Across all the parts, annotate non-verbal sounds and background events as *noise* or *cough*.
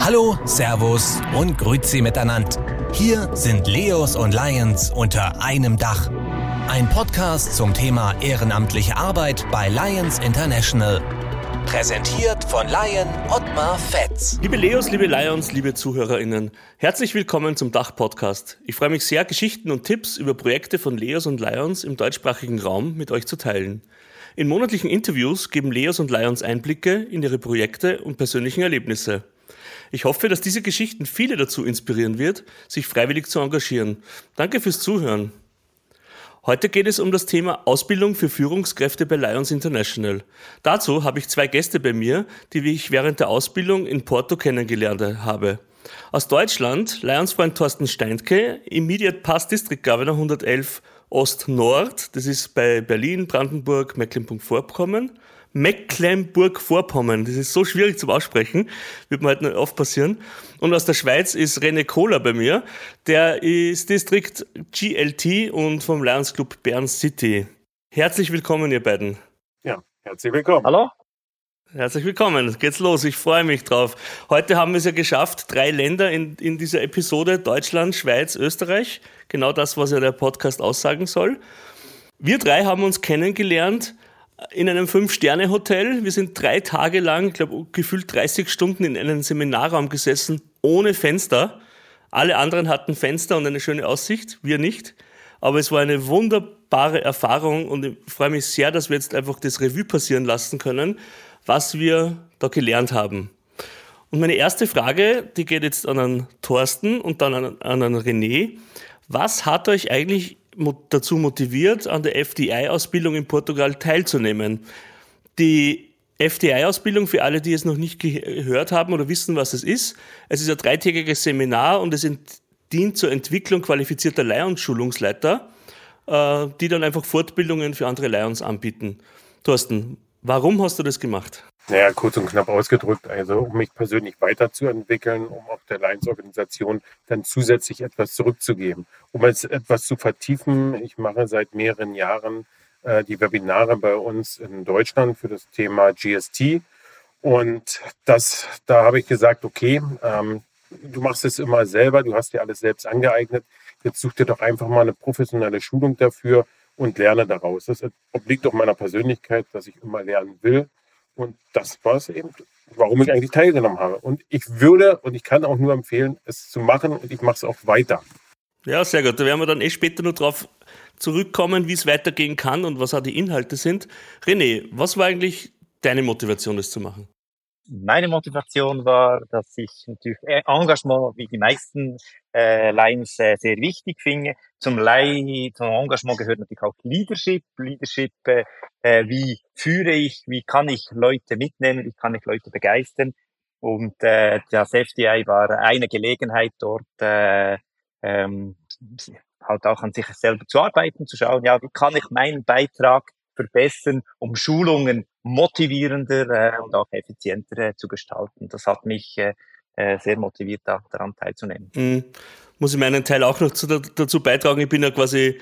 Hallo, Servus und Grüezi miteinander. Hier sind Leos und Lions unter einem Dach. Ein Podcast zum Thema ehrenamtliche Arbeit bei Lions International. Präsentiert von Lion Ottmar Fetz. Liebe Leos, liebe Lions, liebe ZuhörerInnen, herzlich willkommen zum Dach-Podcast. Ich freue mich sehr, Geschichten und Tipps über Projekte von Leos und Lions im deutschsprachigen Raum mit euch zu teilen. In monatlichen Interviews geben Leos und Lions Einblicke in ihre Projekte und persönlichen Erlebnisse. Ich hoffe, dass diese Geschichten viele dazu inspirieren wird, sich freiwillig zu engagieren. Danke fürs Zuhören. Heute geht es um das Thema Ausbildung für Führungskräfte bei Lions International. Dazu habe ich zwei Gäste bei mir, die ich während der Ausbildung in Porto kennengelernt habe. Aus Deutschland Lions-Freund Thorsten Steinke, Immediate Past District Governor 111 Ost-Nord, das ist bei Berlin, Brandenburg, Mecklenburg-Vorpommern Mecklenburg-Vorpommern. Das ist so schwierig zum Aussprechen, wird mir halt noch oft passieren. Und aus der Schweiz ist René Kohler bei mir. Der ist Distrikt GLT und vom Lions Club Bern City. Herzlich willkommen, ihr beiden. Ja, herzlich willkommen. Hallo. Herzlich willkommen. Geht's los. Ich freue mich drauf. Heute haben wir es ja geschafft. Drei Länder in, in dieser Episode. Deutschland, Schweiz, Österreich. Genau das, was ja der Podcast aussagen soll. Wir drei haben uns kennengelernt in einem Fünf-Sterne-Hotel. Wir sind drei Tage lang, ich glaube, gefühlt 30 Stunden in einem Seminarraum gesessen, ohne Fenster. Alle anderen hatten Fenster und eine schöne Aussicht, wir nicht. Aber es war eine wunderbare Erfahrung und ich freue mich sehr, dass wir jetzt einfach das Revue passieren lassen können, was wir da gelernt haben. Und meine erste Frage, die geht jetzt an einen Thorsten und dann an, an einen René. Was hat euch eigentlich dazu motiviert, an der FDI-Ausbildung in Portugal teilzunehmen. Die FDI-Ausbildung, für alle, die es noch nicht gehört haben oder wissen, was es ist, es ist ein dreitägiges Seminar und es dient zur Entwicklung qualifizierter Lions-Schulungsleiter, äh, die dann einfach Fortbildungen für andere Lions anbieten. Thorsten, warum hast du das gemacht? Naja, kurz und knapp ausgedrückt, also um mich persönlich weiterzuentwickeln, um auch der Lions-Organisation dann zusätzlich etwas zurückzugeben. Um es etwas zu vertiefen, ich mache seit mehreren Jahren äh, die Webinare bei uns in Deutschland für das Thema GST. Und das, da habe ich gesagt, okay, ähm, du machst es immer selber, du hast dir alles selbst angeeignet. Jetzt such dir doch einfach mal eine professionelle Schulung dafür und lerne daraus. Das obliegt doch meiner Persönlichkeit, dass ich immer lernen will und das war es eben, warum ich eigentlich teilgenommen habe. Und ich würde und ich kann auch nur empfehlen, es zu machen und ich mache es auch weiter. Ja, sehr gut. Da werden wir dann eh später noch drauf zurückkommen, wie es weitergehen kann und was auch die Inhalte sind. René, was war eigentlich deine Motivation, das zu machen? Meine Motivation war, dass ich natürlich Engagement, wie die meisten äh, Lines, äh, sehr wichtig finde. Zum, Lei zum Engagement gehört natürlich auch Leadership. Leadership, äh, äh, wie führe ich, wie kann ich Leute mitnehmen, wie kann ich Leute begeistern. Und äh, das FDI war eine Gelegenheit, dort äh, ähm, halt auch an sich selber zu arbeiten, zu schauen, ja, wie kann ich meinen Beitrag verbessern, um Schulungen motivierender äh, und auch effizienter äh, zu gestalten. Das hat mich äh, äh sehr motiviert, da, daran teilzunehmen. Mhm. Muss ich meinen Teil auch noch zu, dazu beitragen. Ich bin ja quasi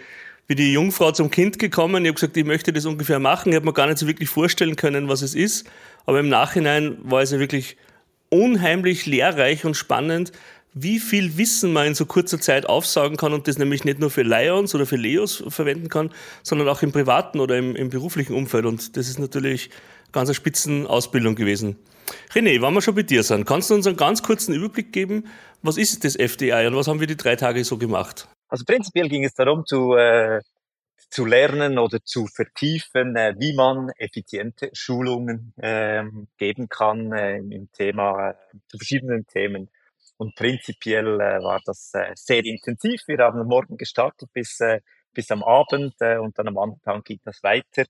wie die Jungfrau zum Kind gekommen. Ich habe gesagt, ich möchte das ungefähr machen. Ich habe mir gar nicht so wirklich vorstellen können, was es ist. Aber im Nachhinein war es ja wirklich unheimlich lehrreich und spannend, wie viel Wissen man in so kurzer Zeit aufsaugen kann und das nämlich nicht nur für Lions oder für Leos verwenden kann, sondern auch im privaten oder im, im beruflichen Umfeld. Und das ist natürlich ganz eine Spitzenausbildung gewesen. René, wenn wir schon bei dir sind, kannst du uns einen ganz kurzen Überblick geben, was ist das FDI und was haben wir die drei Tage so gemacht? Also prinzipiell ging es darum, zu, äh, zu lernen oder zu vertiefen, äh, wie man effiziente Schulungen äh, geben kann äh, im Thema, äh, zu verschiedenen Themen. Und prinzipiell äh, war das äh, sehr intensiv. Wir haben am Morgen gestartet bis, äh, bis am Abend äh, und dann am anderen Tag geht das weiter.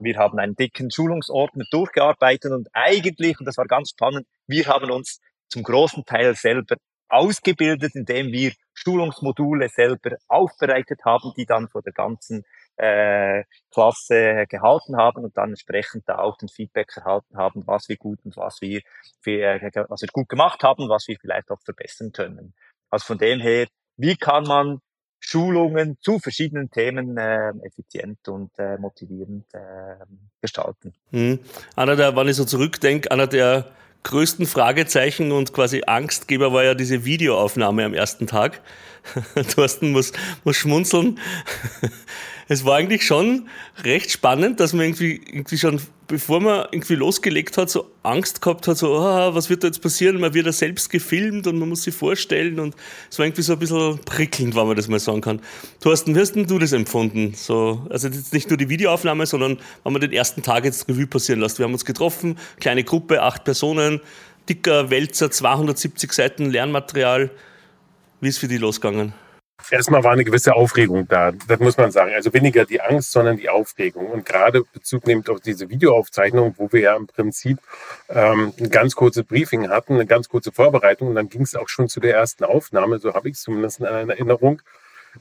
Wir haben einen dicken Schulungsordner durchgearbeitet und eigentlich, und das war ganz spannend, wir haben uns zum großen Teil selber ausgebildet, indem wir Schulungsmodule selber aufbereitet haben, die dann vor der ganzen äh, Klasse gehalten haben und dann entsprechend da auch den Feedback erhalten haben, was wir gut und was wir, für, äh, was wir gut gemacht haben, was wir vielleicht auch verbessern können. Also von dem her, wie kann man Schulungen zu verschiedenen Themen äh, effizient und äh, motivierend äh, gestalten. Hm. Einer der, wenn ich so zurückdenke, einer der größten Fragezeichen und quasi Angstgeber war ja diese Videoaufnahme am ersten Tag. *laughs* Thorsten muss, muss schmunzeln. Es war eigentlich schon recht spannend, dass man irgendwie, irgendwie schon, bevor man irgendwie losgelegt hat, so Angst gehabt hat, so, oh, was wird da jetzt passieren? Man wird ja selbst gefilmt und man muss sich vorstellen und es war irgendwie so ein bisschen prickelnd, wenn man das mal sagen kann. Thorsten, wie hast denn du das empfunden? So, also jetzt nicht nur die Videoaufnahme, sondern wenn man den ersten Tag jetzt Revue passieren lässt. Wir haben uns getroffen, kleine Gruppe, acht Personen, dicker Wälzer, 270 Seiten Lernmaterial. Wie ist für die losgegangen? Erstmal war eine gewisse Aufregung da, das muss man sagen. Also weniger die Angst, sondern die Aufregung. Und gerade Bezug nehmend auf diese Videoaufzeichnung, wo wir ja im Prinzip ähm, ein ganz kurzes Briefing hatten, eine ganz kurze Vorbereitung und dann ging es auch schon zu der ersten Aufnahme, so habe ich es zumindest in Erinnerung.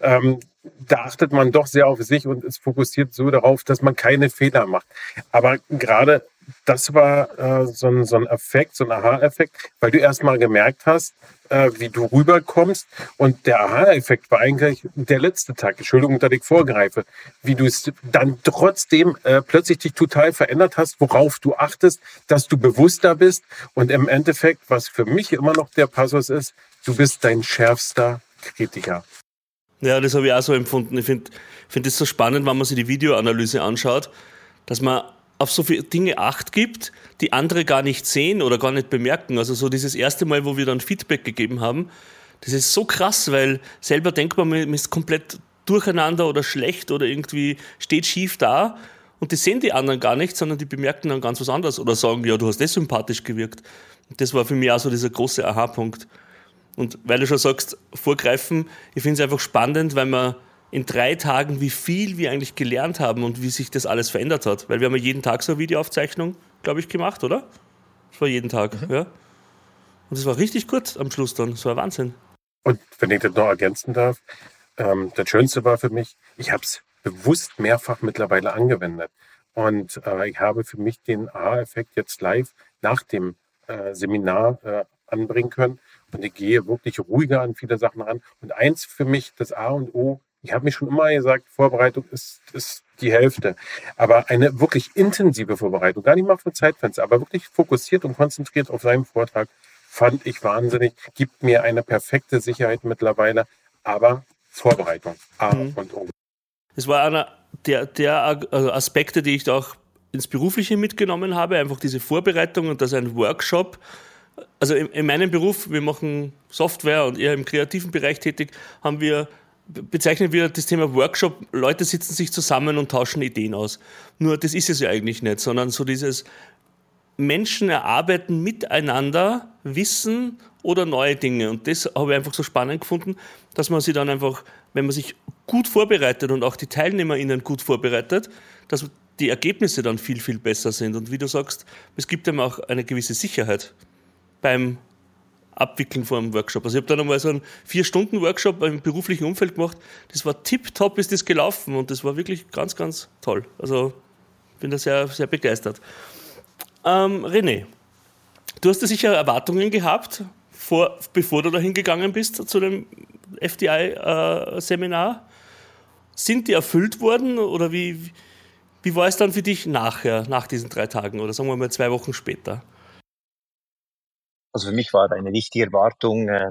Ähm, da achtet man doch sehr auf sich und ist fokussiert so darauf, dass man keine Fehler macht. Aber gerade das war äh, so, ein, so ein Effekt, so ein Aha-Effekt, weil du erstmal gemerkt hast, äh, wie du rüberkommst. Und der Aha-Effekt war eigentlich der letzte Tag. Entschuldigung, dass ich vorgreife. Wie du es dann trotzdem äh, plötzlich dich total verändert hast, worauf du achtest, dass du bewusster bist. Und im Endeffekt, was für mich immer noch der Passus ist, du bist dein schärfster Kritiker. Ja, das habe ich auch so empfunden. Ich finde find so spannend, wenn man sich die Videoanalyse anschaut, dass man auf so viele Dinge Acht gibt, die andere gar nicht sehen oder gar nicht bemerken. Also so dieses erste Mal, wo wir dann Feedback gegeben haben, das ist so krass, weil selber denkt man, man ist komplett durcheinander oder schlecht oder irgendwie steht schief da und das sehen die anderen gar nicht, sondern die bemerken dann ganz was anderes oder sagen, ja, du hast das sympathisch gewirkt. Und das war für mich auch so dieser große Aha-Punkt. Und weil du schon sagst, vorgreifen, ich finde es einfach spannend, weil man in drei Tagen, wie viel wir eigentlich gelernt haben und wie sich das alles verändert hat. Weil wir haben ja jeden Tag so eine Videoaufzeichnung, glaube ich, gemacht, oder? Das war jeden Tag, mhm. ja. Und es war richtig gut am Schluss dann. Das war Wahnsinn. Und wenn ich das noch ergänzen darf, ähm, das Schönste war für mich, ich habe es bewusst mehrfach mittlerweile angewendet. Und äh, ich habe für mich den A-Effekt jetzt live nach dem äh, Seminar äh, anbringen können. Und ich gehe wirklich ruhiger an viele Sachen ran. Und eins für mich, das A und O, ich habe mir schon immer gesagt, Vorbereitung ist, ist die Hälfte. Aber eine wirklich intensive Vorbereitung, gar nicht mal für Zeitfenster, aber wirklich fokussiert und konzentriert auf seinen Vortrag, fand ich wahnsinnig, gibt mir eine perfekte Sicherheit mittlerweile, aber Vorbereitung, A mhm. und O. Das war einer der, der also Aspekte, die ich da auch ins Berufliche mitgenommen habe, einfach diese Vorbereitung und dass ein Workshop also in, in, meinem Beruf, wir machen Software und eher im kreativen Bereich tätig, haben wir bezeichnen wir das Thema Workshop, Leute sitzen sich zusammen und tauschen Ideen aus. Nur das ist es ja eigentlich nicht, sondern so dieses Menschen erarbeiten miteinander Wissen oder neue Dinge. Und das habe ich einfach so spannend gefunden, dass man sich dann einfach, wenn man sich gut vorbereitet und auch die TeilnehmerInnen gut vorbereitet, dass die Ergebnisse dann viel, viel besser sind. Und wie du sagst, es gibt einem auch eine gewisse Sicherheit beim abwickeln vor einem Workshop. Also ich habe dann einmal so einen Vier-Stunden-Workshop im beruflichen Umfeld gemacht. Das war tipptopp, ist das gelaufen und das war wirklich ganz, ganz toll. Also bin da sehr, sehr begeistert. Ähm, René, du hast ja sicher Erwartungen gehabt, vor, bevor du da hingegangen bist zu dem FDI-Seminar. Äh, Sind die erfüllt worden oder wie, wie war es dann für dich nachher, nach diesen drei Tagen oder sagen wir mal zwei Wochen später? Also für mich war eine wichtige Erwartung, äh,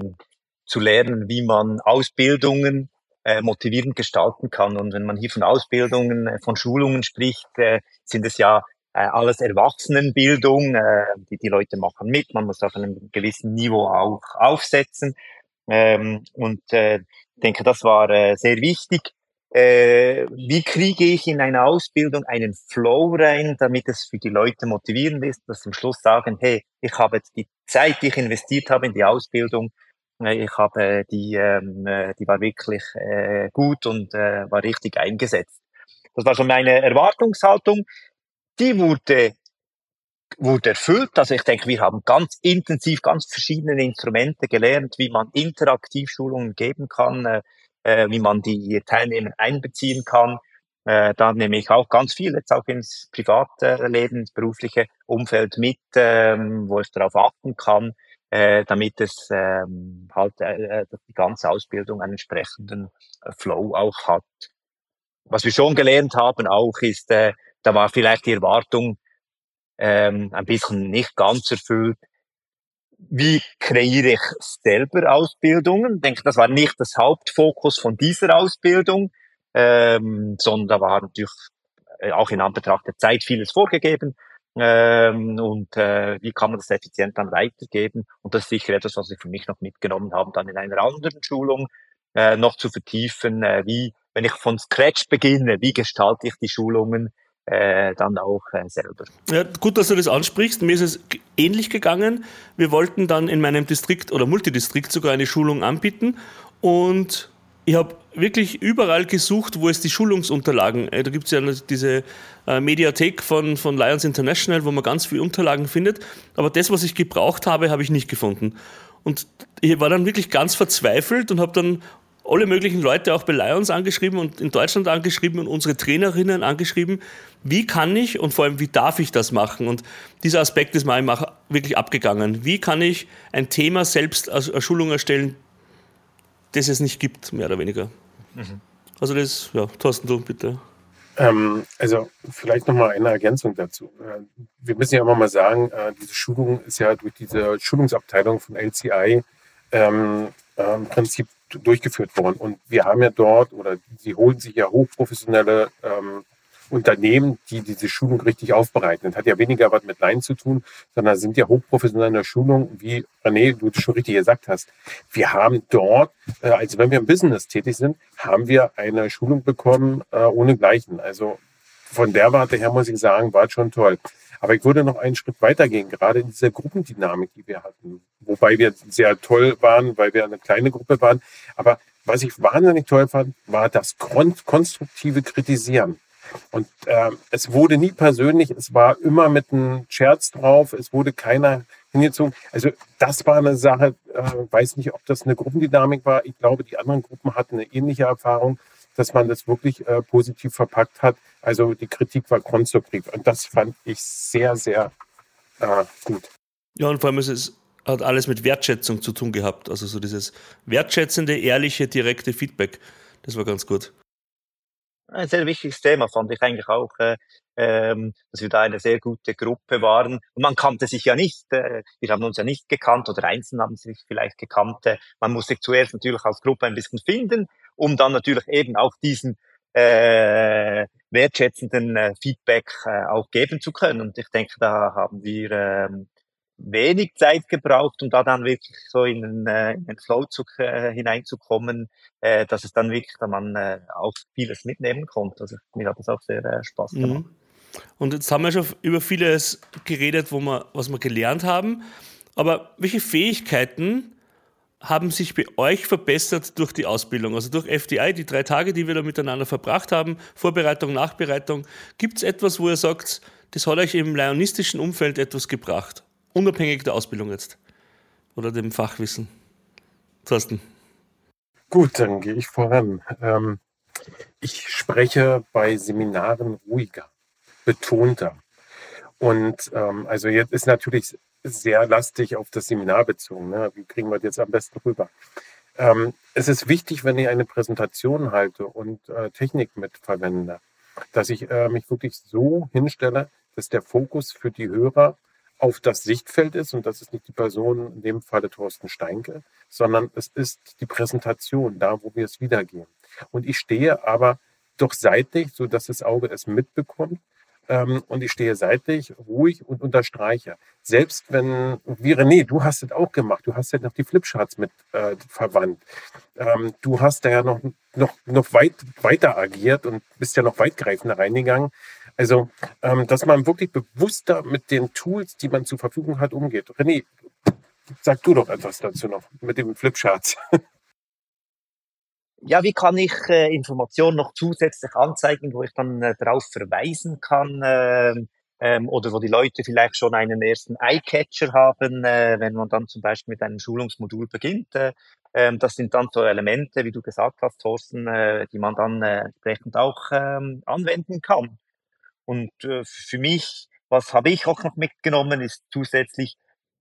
zu lernen, wie man Ausbildungen äh, motivierend gestalten kann. Und wenn man hier von Ausbildungen, äh, von Schulungen spricht, äh, sind es ja äh, alles Erwachsenenbildung. Äh, die, die Leute machen mit, man muss auf einem gewissen Niveau auch aufsetzen. Ähm, und ich denke, das war sehr wichtig äh, wie kriege ich in eine Ausbildung einen Flow rein, damit es für die Leute motivierend ist, dass sie am Schluss sagen, hey, ich habe jetzt die Zeit, die ich investiert habe in die Ausbildung, äh, ich habe die, ähm, äh, die war wirklich äh, gut und äh, war richtig eingesetzt. Das war so meine Erwartungshaltung. Die wurde wurde erfüllt. Also ich denke, wir haben ganz intensiv, ganz verschiedene Instrumente gelernt, wie man interaktiv Schulungen geben kann, äh, wie man die Teilnehmer einbeziehen kann. Äh, da nehme ich auch ganz viel jetzt auch ins private Leben, ins berufliche Umfeld mit, ähm, wo ich darauf achten kann, äh, damit es ähm, halt äh, äh die ganze Ausbildung einen entsprechenden Flow auch hat. Was wir schon gelernt haben auch ist, äh, da war vielleicht die Erwartung ähm, ein bisschen nicht ganz erfüllt, wie kreiere ich selber Ausbildungen? Ich denke, das war nicht das Hauptfokus von dieser Ausbildung, ähm, sondern da war natürlich äh, auch in Anbetracht der Zeit vieles vorgegeben. Ähm, und äh, wie kann man das effizient dann weitergeben? Und das ist sicher etwas, was ich für mich noch mitgenommen habe, dann in einer anderen Schulung äh, noch zu vertiefen, äh, wie, wenn ich von Scratch beginne, wie gestalte ich die Schulungen äh, dann auch äh, selber. Ja, gut, dass du das ansprichst. Mir ist es ähnlich gegangen. Wir wollten dann in meinem Distrikt oder Multidistrikt sogar eine Schulung anbieten und ich habe wirklich überall gesucht, wo es die Schulungsunterlagen, äh, da gibt es ja diese äh, Mediathek von, von Lions International, wo man ganz viele Unterlagen findet, aber das, was ich gebraucht habe, habe ich nicht gefunden. Und ich war dann wirklich ganz verzweifelt und habe dann alle möglichen Leute auch bei Lions angeschrieben und in Deutschland angeschrieben und unsere Trainerinnen angeschrieben, wie kann ich und vor allem wie darf ich das machen? Und dieser Aspekt ist mir wirklich abgegangen. Wie kann ich ein Thema selbst als Schulung erstellen, das es nicht gibt, mehr oder weniger? Mhm. Also das, ja, Thorsten, du bitte. Ähm, also vielleicht nochmal eine Ergänzung dazu. Äh, wir müssen ja immer mal sagen, äh, diese Schulung ist ja durch diese Schulungsabteilung von LCI ähm, äh, im Prinzip durchgeführt worden. Und wir haben ja dort, oder sie holen sich ja hochprofessionelle ähm, Unternehmen, die diese Schulung richtig aufbereiten. Das hat ja weniger was mit Laien zu tun, sondern sind ja hochprofessionelle Schulungen, wie René, du schon richtig gesagt hast. Wir haben dort, äh, also wenn wir im Business tätig sind, haben wir eine Schulung bekommen äh, ohne Gleichen. Also von der Warte her muss ich sagen, war schon toll. Aber ich würde noch einen Schritt weitergehen, gerade in dieser Gruppendynamik, die wir hatten. Wobei wir sehr toll waren, weil wir eine kleine Gruppe waren. Aber was ich wahnsinnig toll fand, war das konstruktive Kritisieren. Und äh, es wurde nie persönlich, es war immer mit einem Scherz drauf, es wurde keiner hingezogen. Also das war eine Sache, äh, weiß nicht, ob das eine Gruppendynamik war. Ich glaube, die anderen Gruppen hatten eine ähnliche Erfahrung, dass man das wirklich äh, positiv verpackt hat. Also die Kritik war konstruktiv und das fand ich sehr, sehr äh, gut. Ja, und vor allem ist es hat alles mit Wertschätzung zu tun gehabt. Also so dieses wertschätzende, ehrliche, direkte Feedback. Das war ganz gut. Ein sehr wichtiges Thema fand ich eigentlich auch, äh, ähm, dass wir da eine sehr gute Gruppe waren. Und man kannte sich ja nicht, äh, wir haben uns ja nicht gekannt oder einzeln haben sich vielleicht gekannt. Äh, man musste zuerst natürlich als Gruppe ein bisschen finden, um dann natürlich eben auch diesen äh, wertschätzenden äh, Feedback äh, auch geben zu können. Und ich denke, da haben wir ähm, wenig Zeit gebraucht, um da dann wirklich so in den, äh, in den Flow zu, äh, hineinzukommen, äh, dass es dann wirklich, da man äh, auch vieles mitnehmen konnte. Also mir hat das auch sehr äh, Spaß mhm. gemacht. Mhm. Und jetzt haben wir schon über vieles geredet, wo wir, was wir gelernt haben. Aber welche Fähigkeiten haben sich bei euch verbessert durch die Ausbildung, also durch FDI, die drei Tage, die wir da miteinander verbracht haben, Vorbereitung, Nachbereitung. Gibt es etwas, wo ihr sagt, das hat euch im lionistischen Umfeld etwas gebracht? Unabhängig der Ausbildung jetzt. Oder dem Fachwissen. Thorsten. Gut, dann gehe ich voran. Ähm, ich spreche bei Seminaren ruhiger, betonter. Und ähm, also jetzt ist natürlich sehr lastig auf das Seminar bezogen. Ne? Wie kriegen wir das jetzt am besten rüber? Ähm, es ist wichtig, wenn ich eine Präsentation halte und äh, Technik mitverwende, dass ich äh, mich wirklich so hinstelle, dass der Fokus für die Hörer auf das Sichtfeld ist, und das ist nicht die Person, in dem Falle Thorsten Steinke, sondern es ist die Präsentation, da wo wir es wiedergeben. Und ich stehe aber doch seitlich, so dass das Auge es mitbekommt, ähm, und ich stehe seitlich, ruhig und unterstreiche. Selbst wenn, wie René, du hast es auch gemacht, du hast ja noch die Flipcharts mit äh, verwandt. Ähm, du hast da ja noch, noch, noch weit weiter agiert und bist ja noch weitgreifender reingegangen. Also, ähm, dass man wirklich bewusster mit den Tools, die man zur Verfügung hat, umgeht. René, sag du doch etwas dazu noch mit dem Flipcharts. *laughs* ja, wie kann ich äh, Informationen noch zusätzlich anzeigen, wo ich dann äh, darauf verweisen kann äh, ähm, oder wo die Leute vielleicht schon einen ersten Eyecatcher haben, äh, wenn man dann zum Beispiel mit einem Schulungsmodul beginnt. Äh, ähm, das sind dann so Elemente, wie du gesagt hast, Thorsten, äh, die man dann äh, entsprechend auch ähm, anwenden kann. Und äh, für mich, was habe ich auch noch mitgenommen, ist zusätzlich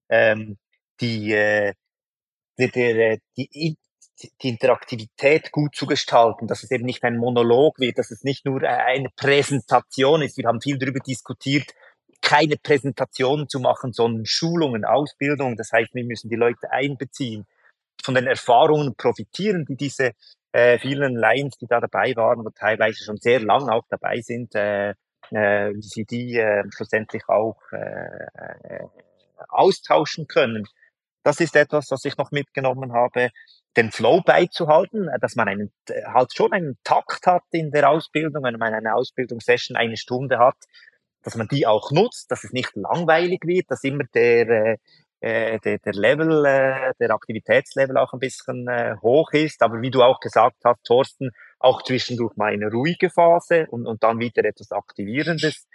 ähm, die, äh, die, die, die, die Interaktivität gut zu gestalten, dass es eben nicht ein Monolog wird, dass es nicht nur eine Präsentation ist. Wir haben viel darüber diskutiert, keine Präsentationen zu machen, sondern Schulungen, Ausbildung. Das heißt, wir müssen die Leute einbeziehen, von den Erfahrungen profitieren, die diese äh, vielen Lions, die da dabei waren und teilweise schon sehr lang auch dabei sind, äh, äh, wie sie die äh, schlussendlich auch äh, äh, austauschen können. Das ist etwas, was ich noch mitgenommen habe, den Flow beizuhalten, äh, dass man einen, äh, halt schon einen Takt hat in der Ausbildung, wenn man eine Ausbildungssession eine Stunde hat, dass man die auch nutzt, dass es nicht langweilig wird, dass immer der, äh, äh der, der Level, äh, der Aktivitätslevel auch ein bisschen äh, hoch ist. Aber wie du auch gesagt hast, Thorsten, auch zwischendurch mal eine ruhige Phase und, und dann wieder etwas Aktivierendes.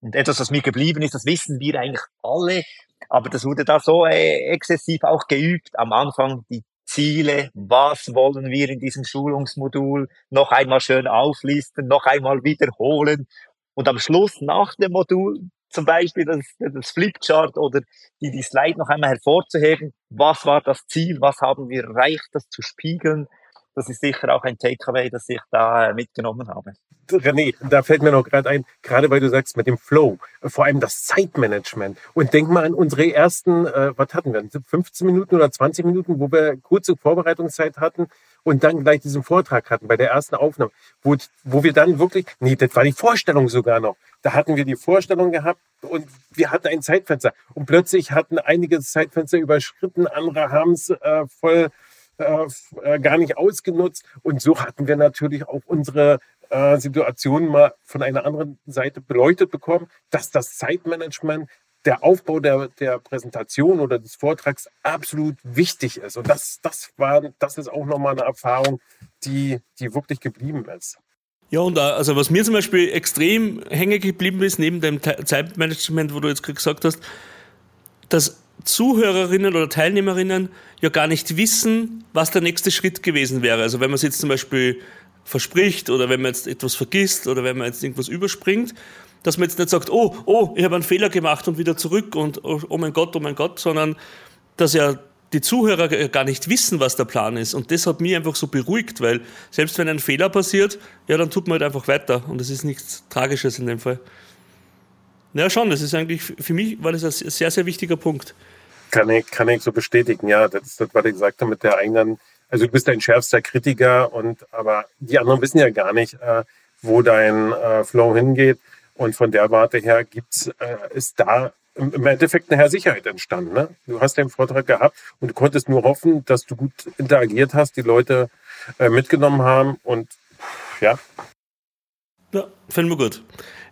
Und etwas, was mir geblieben ist, das wissen wir eigentlich alle, aber das wurde da so äh, exzessiv auch geübt. Am Anfang die Ziele, was wollen wir in diesem Schulungsmodul, noch einmal schön auflisten, noch einmal wiederholen? Und am Schluss nach dem Modul zum Beispiel das, das Flipchart oder die, die Slide noch einmal hervorzuheben, was war das Ziel, was haben wir erreicht, das zu spiegeln? Das ist sicher auch ein Takeaway, das ich da äh, mitgenommen habe. *laughs* René, da fällt mir noch gerade ein, gerade weil du sagst mit dem Flow, vor allem das Zeitmanagement. Und denk mal an unsere ersten, äh, was hatten wir, 15 Minuten oder 20 Minuten, wo wir kurze Vorbereitungszeit hatten und dann gleich diesen Vortrag hatten bei der ersten Aufnahme, wo, wo wir dann wirklich, nee, das war die Vorstellung sogar noch. Da hatten wir die Vorstellung gehabt und wir hatten ein Zeitfenster. Und plötzlich hatten einige Zeitfenster überschritten, andere haben es äh, voll äh, äh, gar nicht ausgenutzt. Und so hatten wir natürlich auch unsere äh, Situation mal von einer anderen Seite beleuchtet bekommen, dass das Zeitmanagement der Aufbau der, der Präsentation oder des Vortrags absolut wichtig ist. Und das, das, war, das ist auch nochmal eine Erfahrung, die, die wirklich geblieben ist. Ja, und also was mir zum Beispiel extrem hängen geblieben ist, neben dem Zeitmanagement, wo du jetzt gesagt hast, dass Zuhörerinnen oder Teilnehmerinnen ja gar nicht wissen, was der nächste Schritt gewesen wäre. Also wenn man es jetzt zum Beispiel verspricht oder wenn man jetzt etwas vergisst oder wenn man jetzt irgendwas überspringt, dass man jetzt nicht sagt, oh, oh, ich habe einen Fehler gemacht und wieder zurück und oh, oh mein Gott, oh mein Gott, sondern dass ja die Zuhörer gar nicht wissen, was der Plan ist. Und das hat mich einfach so beruhigt, weil selbst wenn ein Fehler passiert, ja, dann tut man halt einfach weiter. Und das ist nichts Tragisches in dem Fall. Ja, schon, das ist eigentlich, für mich war das ein sehr, sehr wichtiger Punkt. Kann ich, kann ich so bestätigen, ja. Das ist das, was ich sagte mit der eigenen, also du bist ein schärfster Kritiker und aber die anderen wissen ja gar nicht, äh, wo dein äh, Flow hingeht. Und von der Warte her gibt's, äh, ist da im Endeffekt eine Sicherheit entstanden. Ne? Du hast den Vortrag gehabt und du konntest nur hoffen, dass du gut interagiert hast, die Leute äh, mitgenommen haben und ja. Ja, finden wir gut.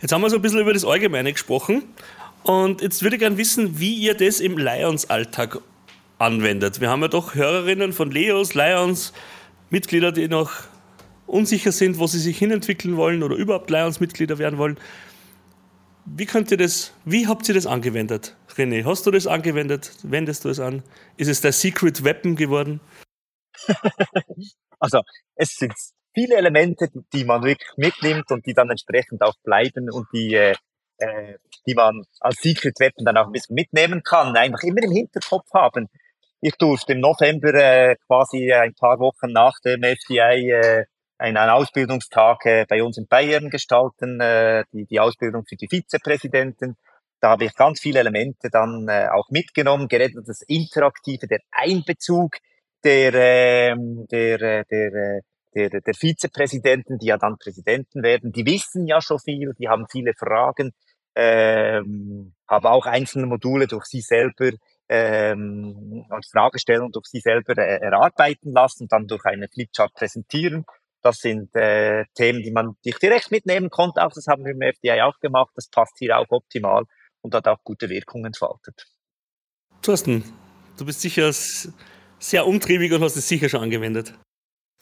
Jetzt haben wir so ein bisschen über das Allgemeine gesprochen. Und jetzt würde ich gerne wissen, wie ihr das im Lions-Alltag anwendet. Wir haben ja doch Hörerinnen von Leos, Lions, Mitglieder, die noch unsicher sind, wo sie sich hinentwickeln wollen oder überhaupt Lions-Mitglieder werden wollen. Wie könnt ihr das, wie habt ihr das angewendet? René, hast du das angewendet? Wendest du es an? Ist es der Secret Weapon geworden? *laughs* also, es sind viele Elemente, die man wirklich mitnimmt und die dann entsprechend auch bleiben und die äh, äh, die man als Secret Weapon dann auch ein bisschen mitnehmen kann, einfach immer im Hinterkopf haben. Ich durfte im November äh, quasi ein paar Wochen nach dem FDI äh, einen Ausbildungstag äh, bei uns in Bayern gestalten, äh, die, die Ausbildung für die Vizepräsidenten. Da habe ich ganz viele Elemente dann äh, auch mitgenommen, geredet das Interaktive, der Einbezug der, ähm, der, äh, der, äh, der, der Vizepräsidenten, die ja dann Präsidenten werden, die wissen ja schon viel, die haben viele Fragen, ähm, habe auch einzelne Module durch sie selber ähm, als Fragestellung durch sie selber äh, erarbeiten lassen, dann durch eine Flipchart präsentieren. Das sind äh, Themen, die man dich direkt mitnehmen konnte. Auch das haben wir im FDI auch gemacht. Das passt hier auch optimal und hat auch gute Wirkungen entfaltet. Thorsten, du bist sicher sehr umtriebig und hast es sicher schon angewendet.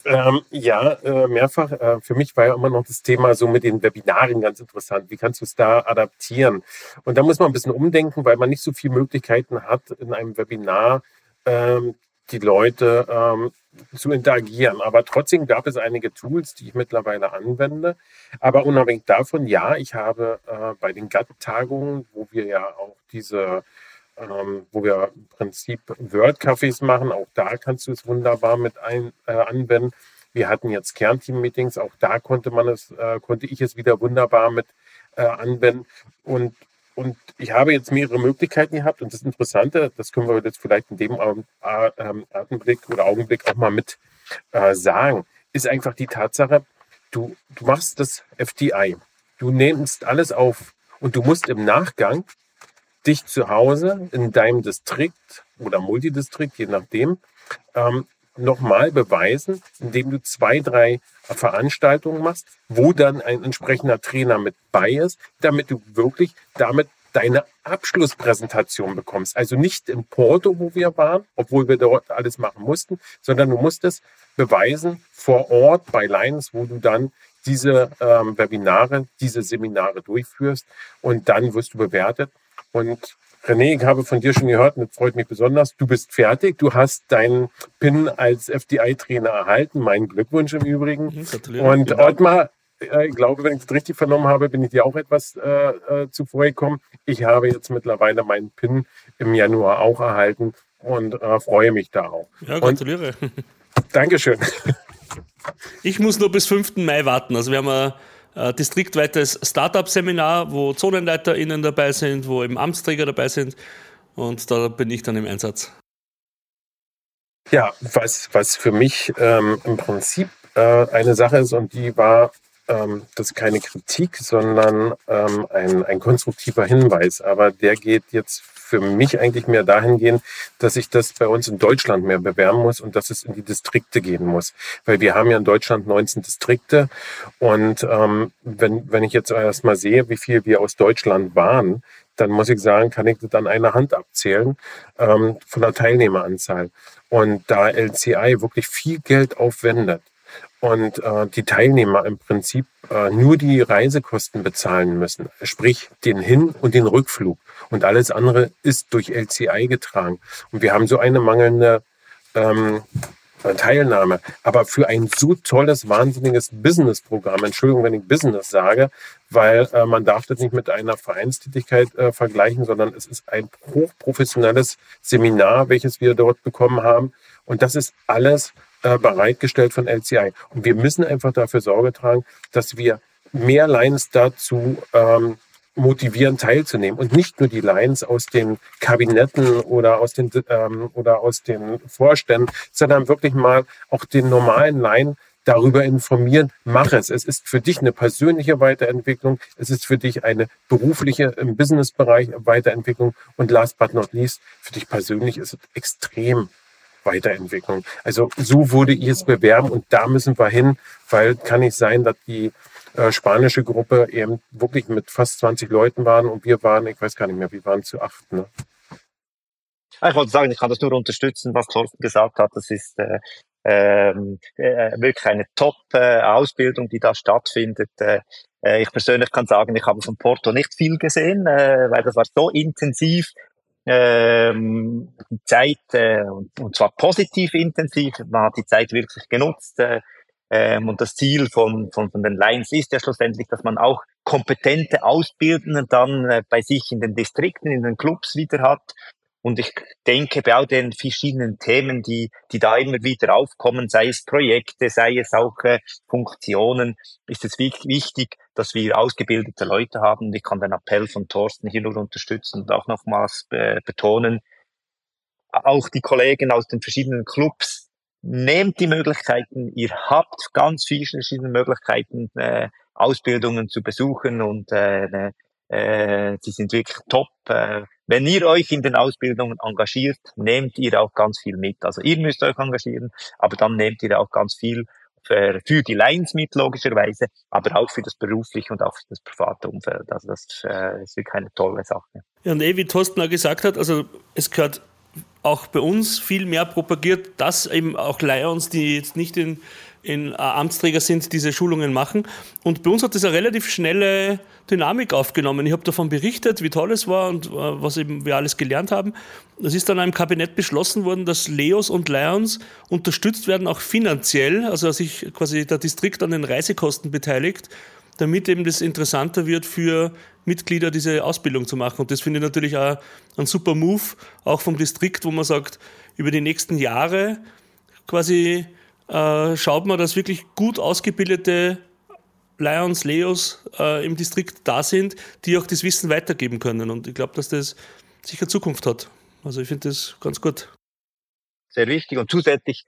Ähm, ja, äh, mehrfach. Äh, für mich war ja immer noch das Thema so mit den Webinaren ganz interessant. Wie kannst du es da adaptieren? Und da muss man ein bisschen umdenken, weil man nicht so viele Möglichkeiten hat, in einem Webinar ähm, die Leute ähm, zu interagieren. Aber trotzdem gab es einige Tools, die ich mittlerweile anwende. Aber unabhängig davon, ja, ich habe äh, bei den GATT-Tagungen, wo wir ja auch diese ähm, wo wir im Prinzip Word-Cafés machen. Auch da kannst du es wunderbar mit ein, äh, anwenden. Wir hatten jetzt Kernteam-Meetings, auch da konnte man es, äh, konnte ich es wieder wunderbar mit äh, anwenden. Und und ich habe jetzt mehrere Möglichkeiten gehabt und das Interessante, das können wir jetzt vielleicht in dem ähm, Atemblick oder Augenblick auch mal mit äh, sagen, ist einfach die Tatsache, du, du machst das FDI, du nimmst alles auf und du musst im Nachgang dich zu Hause in deinem Distrikt oder Multidistrikt, je nachdem, ähm, nochmal beweisen, indem du zwei, drei Veranstaltungen machst, wo dann ein entsprechender Trainer mit bei ist, damit du wirklich damit deine Abschlusspräsentation bekommst. Also nicht in Porto, wo wir waren, obwohl wir dort alles machen mussten, sondern du musst es beweisen vor Ort bei Lions, wo du dann diese ähm, Webinare, diese Seminare durchführst und dann wirst du bewertet. Und René, ich habe von dir schon gehört, und das freut mich besonders, du bist fertig, du hast deinen PIN als FDI-Trainer erhalten, mein Glückwunsch im Übrigen. Mhm, und genau. Ottmar, äh, ich glaube, wenn ich das richtig vernommen habe, bin ich dir auch etwas äh, äh, zuvor gekommen. Ich habe jetzt mittlerweile meinen PIN im Januar auch erhalten und äh, freue mich da auch. Ja, gratuliere. Und, *laughs* Dankeschön. Ich muss nur bis 5. Mai warten. Also wir haben ein äh, distriktweites Startup-Seminar, wo ZonenleiterInnen dabei sind, wo eben Amtsträger dabei sind. Und da bin ich dann im Einsatz. Ja, was, was für mich ähm, im Prinzip äh, eine Sache ist, und die war, ähm, das ist keine Kritik, sondern ähm, ein, ein konstruktiver Hinweis. Aber der geht jetzt für mich eigentlich mehr dahin gehen, dass ich das bei uns in Deutschland mehr bewerben muss und dass es in die Distrikte gehen muss. Weil wir haben ja in Deutschland 19 Distrikte und ähm, wenn, wenn ich jetzt erstmal sehe, wie viel wir aus Deutschland waren, dann muss ich sagen, kann ich das an einer Hand abzählen ähm, von der Teilnehmeranzahl. Und da LCI wirklich viel Geld aufwendet, und äh, die Teilnehmer im Prinzip äh, nur die Reisekosten bezahlen müssen, sprich den Hin- und den Rückflug. Und alles andere ist durch LCI getragen. Und wir haben so eine mangelnde ähm, Teilnahme. Aber für ein so tolles, wahnsinniges Business-Programm, Entschuldigung, wenn ich Business sage, weil äh, man darf das nicht mit einer Vereinstätigkeit äh, vergleichen, sondern es ist ein hochprofessionelles Seminar, welches wir dort bekommen haben. Und das ist alles äh, bereitgestellt von LCI. Und wir müssen einfach dafür Sorge tragen, dass wir mehr Lines dazu ähm, motivieren, teilzunehmen. Und nicht nur die Lines aus den Kabinetten oder aus den, ähm, oder aus den Vorständen, sondern wirklich mal auch den normalen Line darüber informieren, mach es. Es ist für dich eine persönliche Weiterentwicklung. Es ist für dich eine berufliche im Businessbereich Weiterentwicklung. Und last but not least, für dich persönlich ist es extrem Weiterentwicklung. Also so würde ich es bewerben und da müssen wir hin, weil kann nicht sein, dass die äh, spanische Gruppe eben wirklich mit fast 20 Leuten waren und wir waren, ich weiß gar nicht mehr, wir waren zu acht. Ne? Ich wollte sagen, ich kann das nur unterstützen, was Thorsten gesagt hat. Das ist äh, ähm, äh, wirklich eine Top-Ausbildung, die da stattfindet. Äh, äh, ich persönlich kann sagen, ich habe von Porto nicht viel gesehen, weil das war so intensiv ähm, die Zeit, und zwar positiv intensiv, man hat die Zeit wirklich genutzt. Äh, ähm, und das Ziel von, von, von den Lions ist ja schlussendlich, dass man auch kompetente Ausbildende dann äh, bei sich in den Distrikten, in den Clubs wieder hat, und ich denke, bei all den verschiedenen Themen, die, die da immer wieder aufkommen, sei es Projekte, sei es auch äh, Funktionen, ist es wichtig, dass wir ausgebildete Leute haben. Ich kann den Appell von Thorsten hier nur unterstützen und auch nochmals äh, betonen, auch die Kollegen aus den verschiedenen Clubs, nehmt die Möglichkeiten, ihr habt ganz viele verschiedene Möglichkeiten, äh, Ausbildungen zu besuchen und äh, äh, sie sind wirklich top. Äh, wenn ihr euch in den Ausbildungen engagiert, nehmt ihr auch ganz viel mit. Also ihr müsst euch engagieren, aber dann nehmt ihr auch ganz viel für, für die Lines mit, logischerweise, aber auch für das berufliche und auch für das private Umfeld. Also das äh, ist wirklich eine tolle Sache. Ja, und eh, wie Thorsten auch gesagt hat, also es gehört auch bei uns viel mehr propagiert, dass eben auch Lions, die jetzt nicht in in, äh, Amtsträger sind, diese Schulungen machen. Und bei uns hat das eine relativ schnelle Dynamik aufgenommen. Ich habe davon berichtet, wie toll es war und äh, was eben wir alles gelernt haben. Es ist dann im Kabinett beschlossen worden, dass Leos und Lions unterstützt werden, auch finanziell, also sich quasi der Distrikt an den Reisekosten beteiligt, damit eben das interessanter wird für Mitglieder, diese Ausbildung zu machen. Und das finde ich natürlich auch ein super Move, auch vom Distrikt, wo man sagt, über die nächsten Jahre quasi äh, schaut man, dass wirklich gut ausgebildete Lions, Leos äh, im Distrikt da sind, die auch das Wissen weitergeben können. Und ich glaube, dass das sicher Zukunft hat. Also ich finde das ganz gut. Sehr wichtig. Und zusätzlich,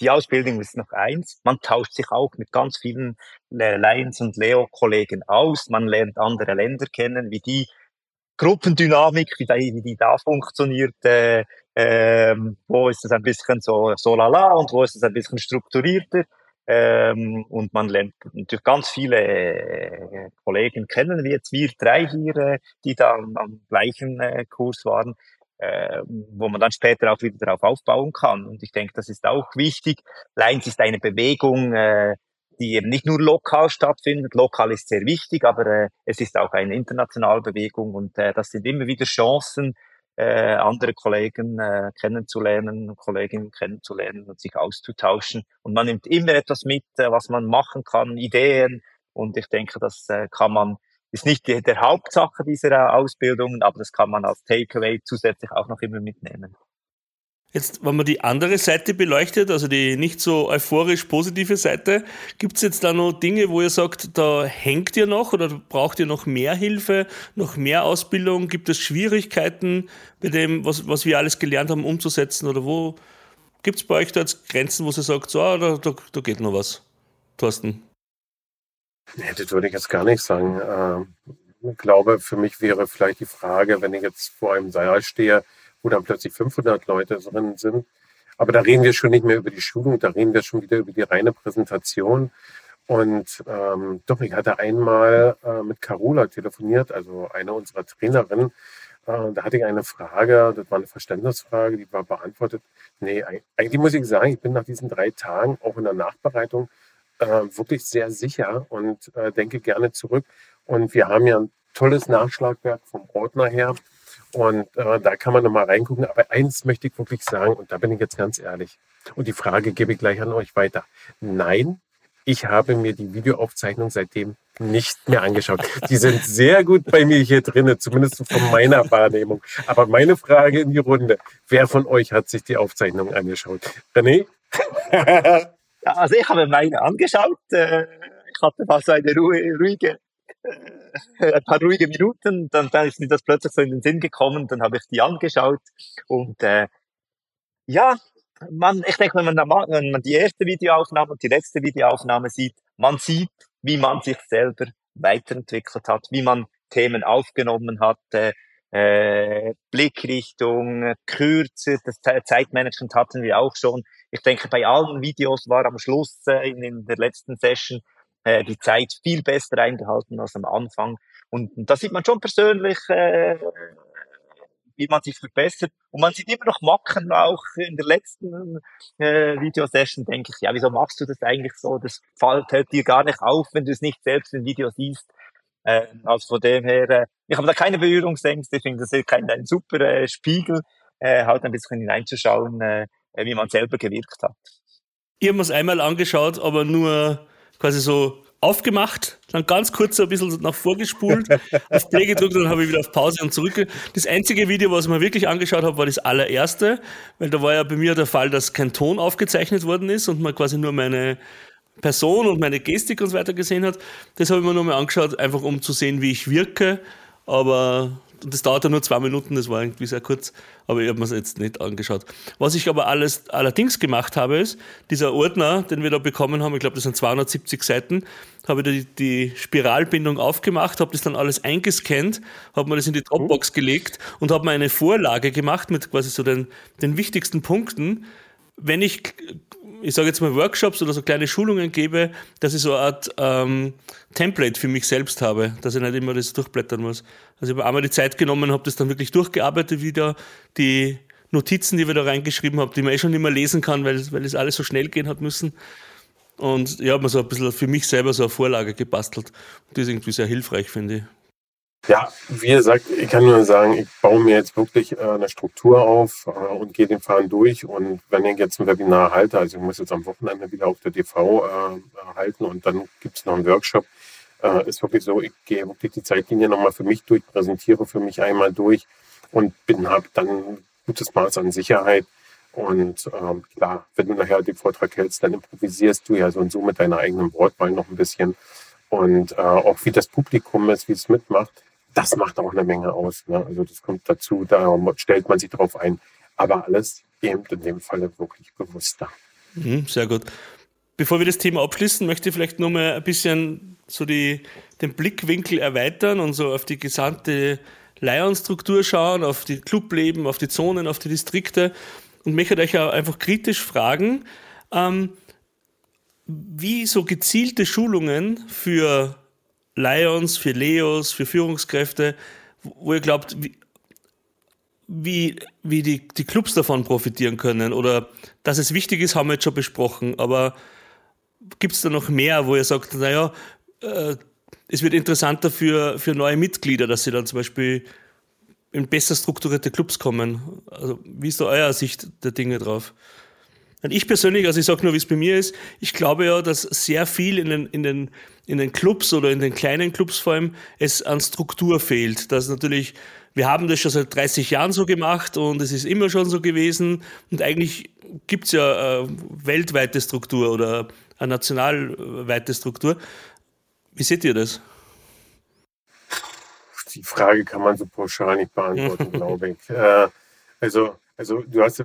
die Ausbildung ist noch eins. Man tauscht sich auch mit ganz vielen äh, Lions und Leo-Kollegen aus. Man lernt andere Länder kennen, wie die Gruppendynamik, wie die, wie die da funktioniert, äh, ähm, wo ist es ein bisschen so, so lala und wo ist es ein bisschen strukturierter. Ähm, und man lernt natürlich ganz viele äh, Kollegen kennen, wie jetzt wir drei hier, äh, die da am, am gleichen äh, Kurs waren, äh, wo man dann später auch wieder darauf aufbauen kann. Und ich denke, das ist auch wichtig. Lines ist eine Bewegung, äh, die eben nicht nur lokal stattfindet. Lokal ist sehr wichtig, aber äh, es ist auch eine internationale Bewegung und äh, das sind immer wieder Chancen, äh, andere Kollegen äh, kennenzulernen, Kolleginnen kennenzulernen und sich auszutauschen. Und man nimmt immer etwas mit, äh, was man machen kann, Ideen. Und ich denke, das äh, kann man, ist nicht die, der Hauptsache dieser äh, Ausbildungen, aber das kann man als Takeaway zusätzlich auch noch immer mitnehmen. Jetzt, wenn man die andere Seite beleuchtet, also die nicht so euphorisch positive Seite, gibt es jetzt da noch Dinge, wo ihr sagt, da hängt ihr noch oder braucht ihr noch mehr Hilfe, noch mehr Ausbildung? Gibt es Schwierigkeiten bei dem, was, was wir alles gelernt haben, umzusetzen? Oder wo gibt es bei euch da jetzt Grenzen, wo ihr sagt, so, ah, da, da, da geht noch was? Thorsten? Nee, das würde ich jetzt gar nicht sagen. Ähm, ich glaube, für mich wäre vielleicht die Frage, wenn ich jetzt vor einem Saal stehe, wo dann plötzlich 500 Leute drin sind. Aber da reden wir schon nicht mehr über die Schulung, da reden wir schon wieder über die reine Präsentation. Und ähm, doch, ich hatte einmal äh, mit Carola telefoniert, also eine unserer Trainerinnen. Äh, da hatte ich eine Frage, das war eine Verständnisfrage, die war beantwortet. Nee, eigentlich muss ich sagen, ich bin nach diesen drei Tagen auch in der Nachbereitung äh, wirklich sehr sicher und äh, denke gerne zurück. Und wir haben ja ein tolles Nachschlagwerk vom Ordner her. Und äh, da kann man nochmal reingucken. Aber eins möchte ich wirklich sagen, und da bin ich jetzt ganz ehrlich. Und die Frage gebe ich gleich an euch weiter. Nein, ich habe mir die Videoaufzeichnung seitdem nicht mehr angeschaut. Die sind sehr gut bei mir hier drinnen, zumindest von meiner Wahrnehmung. Aber meine Frage in die Runde: Wer von euch hat sich die Aufzeichnung angeschaut? René? *laughs* ja, also ich habe meine angeschaut. Äh, ich hatte so eine ruhige äh, ein paar ruhige Minuten, dann, ist mir das plötzlich so in den Sinn gekommen, dann habe ich die angeschaut und äh, ja, man, ich denke, wenn man, wenn man die erste Videoaufnahme und die letzte Videoaufnahme sieht, man sieht, wie man sich selber weiterentwickelt hat, wie man Themen aufgenommen hat, äh, äh, Blickrichtung, Kürze, das Zeitmanagement hatten wir auch schon. Ich denke, bei allen Videos war am Schluss äh, in, in der letzten Session äh, die Zeit viel besser eingehalten als am Anfang. Und, und da sieht man schon persönlich, äh, wie man sich verbessert. Und man sieht immer noch Macken, auch in der letzten äh, Videosession denke ich, ja, wieso machst du das eigentlich so? Das fällt halt dir gar nicht auf, wenn du es nicht selbst im Video siehst. Äh, also von dem her, äh, ich habe da keine Berührungsängste, ich finde das ist kein, ein super äh, Spiegel, äh, halt ein bisschen hineinzuschauen, äh, wie man selber gewirkt hat. Ich habe mir es einmal angeschaut, aber nur quasi so aufgemacht, dann ganz kurz ein bisschen nach vorgespult, *laughs* auf Play gedrückt, dann habe ich wieder auf Pause und zurück. Das einzige Video, was ich mir wirklich angeschaut habe, war das allererste, weil da war ja bei mir der Fall, dass kein Ton aufgezeichnet worden ist und man quasi nur meine Person und meine Gestik und so weiter gesehen hat. Das habe ich mir nochmal angeschaut, einfach um zu sehen, wie ich wirke. Aber und das dauert ja nur zwei Minuten, das war irgendwie sehr kurz, aber ich habe mir es jetzt nicht angeschaut. Was ich aber alles allerdings gemacht habe, ist, dieser Ordner, den wir da bekommen haben, ich glaube, das sind 270 Seiten, habe ich die, die Spiralbindung aufgemacht, habe das dann alles eingescannt, habe mir das in die Dropbox gelegt und habe mir eine Vorlage gemacht mit quasi so den, den wichtigsten Punkten. Wenn ich ich sage jetzt mal Workshops oder so kleine Schulungen gebe, dass ich so eine Art ähm, Template für mich selbst habe, dass ich nicht immer das durchblättern muss. Also ich habe einmal die Zeit genommen, habe das dann wirklich durchgearbeitet wieder, die Notizen, die wir da reingeschrieben haben, die man eh schon nicht mehr lesen kann, weil, weil es alles so schnell gehen hat müssen. Und ich habe mir so ein bisschen für mich selber so eine Vorlage gebastelt. Die ist irgendwie sehr hilfreich, finde ich. Ja, wie gesagt, ich kann nur sagen, ich baue mir jetzt wirklich äh, eine Struktur auf äh, und gehe den Faden durch. Und wenn ich jetzt ein Webinar halte, also ich muss jetzt am Wochenende wieder auf der TV äh, halten und dann gibt es noch einen Workshop, ist wirklich so, ich gehe wirklich die Zeitlinie nochmal für mich durch, präsentiere für mich einmal durch und bin habe dann ein gutes Maß an Sicherheit. Und ähm, klar, wenn du nachher den Vortrag hältst, dann improvisierst du ja so und so mit deiner eigenen Wortwahl noch ein bisschen. Und äh, auch wie das Publikum ist, wie es mitmacht, das macht auch eine Menge aus. Ne? Also das kommt dazu, da stellt man sich darauf ein. Aber alles eben in dem Falle wirklich bewusster. Mhm, sehr gut. Bevor wir das Thema abschließen, möchte ich vielleicht nur mal ein bisschen so die, den Blickwinkel erweitern und so auf die gesamte Lion-Struktur schauen, auf die Clubleben, auf die Zonen, auf die Distrikte und möchte euch auch einfach kritisch fragen, ähm, wie so gezielte Schulungen für Lions, für Leos, für Führungskräfte, wo ihr glaubt, wie, wie, die, die Clubs davon profitieren können oder dass es wichtig ist, haben wir jetzt schon besprochen, aber gibt es da noch mehr, wo ihr sagt, naja, äh, es wird interessanter für, für neue Mitglieder, dass sie dann zum Beispiel in besser strukturierte Clubs kommen? Also, wie ist da euer Sicht der Dinge drauf? Und ich persönlich, also ich sage nur, wie es bei mir ist, ich glaube ja, dass sehr viel in den, in, den, in den Clubs oder in den kleinen Clubs vor allem es an Struktur fehlt. Dass natürlich, wir haben das schon seit 30 Jahren so gemacht und es ist immer schon so gewesen und eigentlich gibt es ja eine weltweite Struktur oder eine nationalweite Struktur. Wie seht ihr das? Die Frage kann man so pauschal nicht beantworten, *laughs* glaube ich. Äh, also, also du hast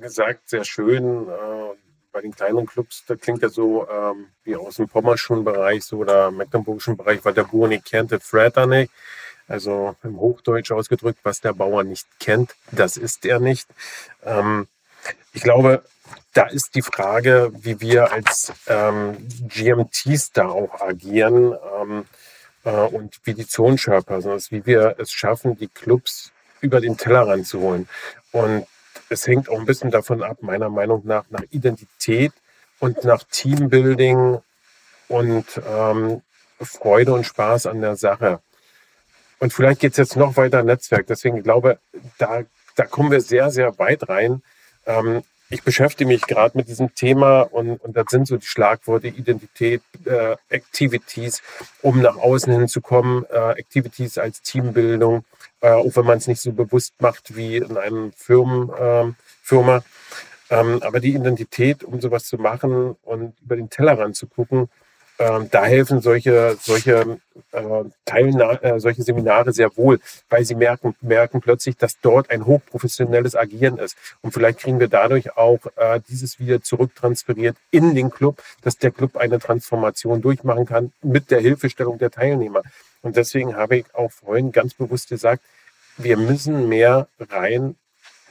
gesagt, sehr schön. Äh, bei den kleinen Clubs, da klingt ja so ähm, wie aus dem pommerschen Bereich so, oder mecklenburgischen Bereich, weil der Bauer nicht kennt, der Fretter nicht. Also im Hochdeutsch ausgedrückt, was der Bauer nicht kennt, das ist er nicht. Ähm, ich glaube, da ist die Frage, wie wir als ähm, GMTs da auch agieren ähm, äh, und wie die Zonenschörper, also wie wir es schaffen, die Clubs über den Tellerrand zu holen. Und es hängt auch ein bisschen davon ab, meiner Meinung nach, nach Identität und nach Teambuilding und ähm, Freude und Spaß an der Sache. Und vielleicht geht es jetzt noch weiter Netzwerk. Deswegen glaube da, da kommen wir sehr, sehr weit rein. Ähm, ich beschäftige mich gerade mit diesem Thema und, und das sind so die Schlagworte Identität, äh, Activities, um nach außen hinzukommen, äh, Activities als Teambildung, äh, auch wenn man es nicht so bewusst macht wie in einem Firmen, äh, Firma. Ähm, aber die Identität, um sowas zu machen und über den Tellerrand zu gucken, ähm, da helfen solche, solche, äh, Teilna äh, solche Seminare sehr wohl, weil sie merken, merken plötzlich, dass dort ein hochprofessionelles Agieren ist. Und vielleicht kriegen wir dadurch auch äh, dieses wieder zurücktransferiert in den Club, dass der Club eine Transformation durchmachen kann mit der Hilfestellung der Teilnehmer. Und deswegen habe ich auch vorhin ganz bewusst gesagt, wir müssen mehr rein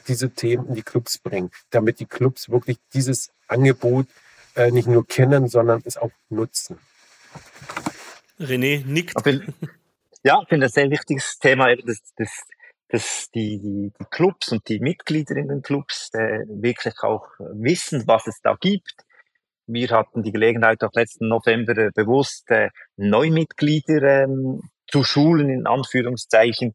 diese Themen in die Clubs bringen, damit die Clubs wirklich dieses Angebot äh, nicht nur kennen, sondern es auch nutzen. René nickt. Ja, ich finde ein sehr wichtiges Thema, dass, dass, dass die, die, die Clubs und die Mitglieder in den Clubs äh, wirklich auch wissen, was es da gibt. Wir hatten die Gelegenheit auch letzten November bewusst äh, Neumitglieder ähm, zu schulen, in Anführungszeichen,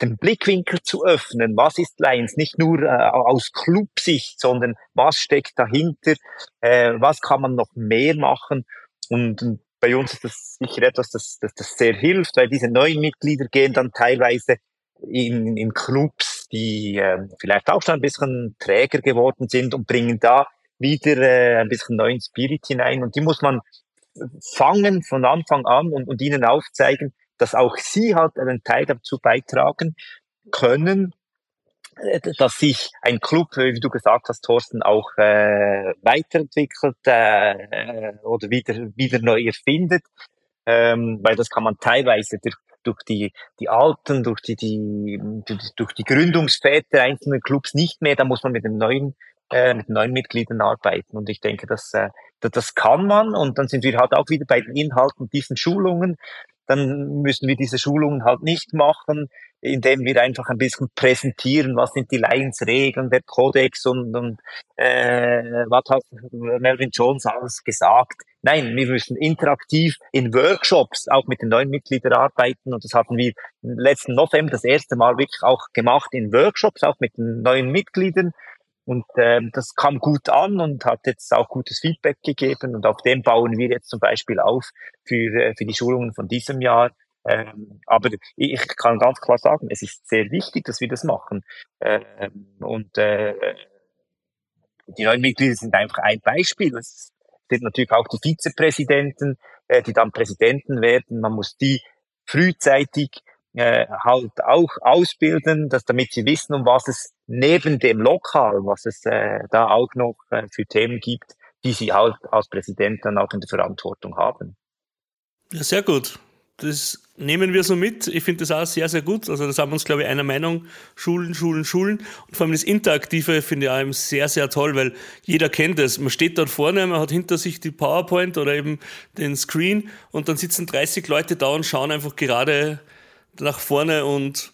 den Blickwinkel zu öffnen. Was ist Lions? Nicht nur äh, aus Clubsicht, sondern was steckt dahinter? Äh, was kann man noch mehr machen? Und, und bei uns ist das sicher etwas, das, das, das sehr hilft, weil diese neuen Mitglieder gehen dann teilweise in, in Clubs, die äh, vielleicht auch schon ein bisschen träger geworden sind und bringen da wieder äh, ein bisschen neuen Spirit hinein. Und die muss man fangen von Anfang an und, und ihnen aufzeigen, dass auch sie halt einen Teil dazu beitragen können, äh, dass sich ein Club, wie du gesagt hast, Thorsten, auch äh, weiterentwickelt äh, äh, oder wieder, wieder neu erfindet, ähm, weil das kann man teilweise durch, durch die, die Alten, durch die, die, durch die Gründungsväter einzelner Clubs nicht mehr, da muss man mit den neuen äh, mit neuen Mitgliedern arbeiten. Und ich denke, dass, äh, das kann man. Und dann sind wir halt auch wieder bei den Inhalten diesen Schulungen dann müssen wir diese Schulungen halt nicht machen, indem wir einfach ein bisschen präsentieren, was sind die Lions-Regeln, der Kodex und, und äh, was hat Melvin Jones alles gesagt. Nein, wir müssen interaktiv in Workshops auch mit den neuen Mitgliedern arbeiten und das hatten wir letzten November das erste Mal wirklich auch gemacht in Workshops, auch mit den neuen Mitgliedern und ähm, das kam gut an und hat jetzt auch gutes Feedback gegeben. Und auf dem bauen wir jetzt zum Beispiel auf für, äh, für die Schulungen von diesem Jahr. Ähm, aber ich kann ganz klar sagen, es ist sehr wichtig, dass wir das machen. Ähm, und äh, die neuen Mitglieder sind einfach ein Beispiel. Es sind natürlich auch die Vizepräsidenten, äh, die dann Präsidenten werden. Man muss die frühzeitig äh, halt auch ausbilden, dass, damit sie wissen, um was es neben dem Lokal, was es äh, da auch noch äh, für Themen gibt, die sie halt als Präsident dann auch in der Verantwortung haben. Ja, sehr gut. Das nehmen wir so mit. Ich finde das auch sehr, sehr gut. Also da sind wir uns, glaube ich, einer Meinung. Schulen, Schulen, Schulen. Und vor allem das Interaktive finde ich auch sehr, sehr toll, weil jeder kennt es. Man steht dort vorne, man hat hinter sich die PowerPoint oder eben den Screen und dann sitzen 30 Leute da und schauen einfach gerade nach vorne und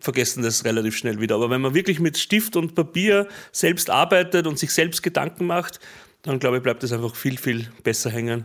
vergessen das relativ schnell wieder. Aber wenn man wirklich mit Stift und Papier selbst arbeitet und sich selbst Gedanken macht, dann glaube ich, bleibt es einfach viel, viel besser hängen.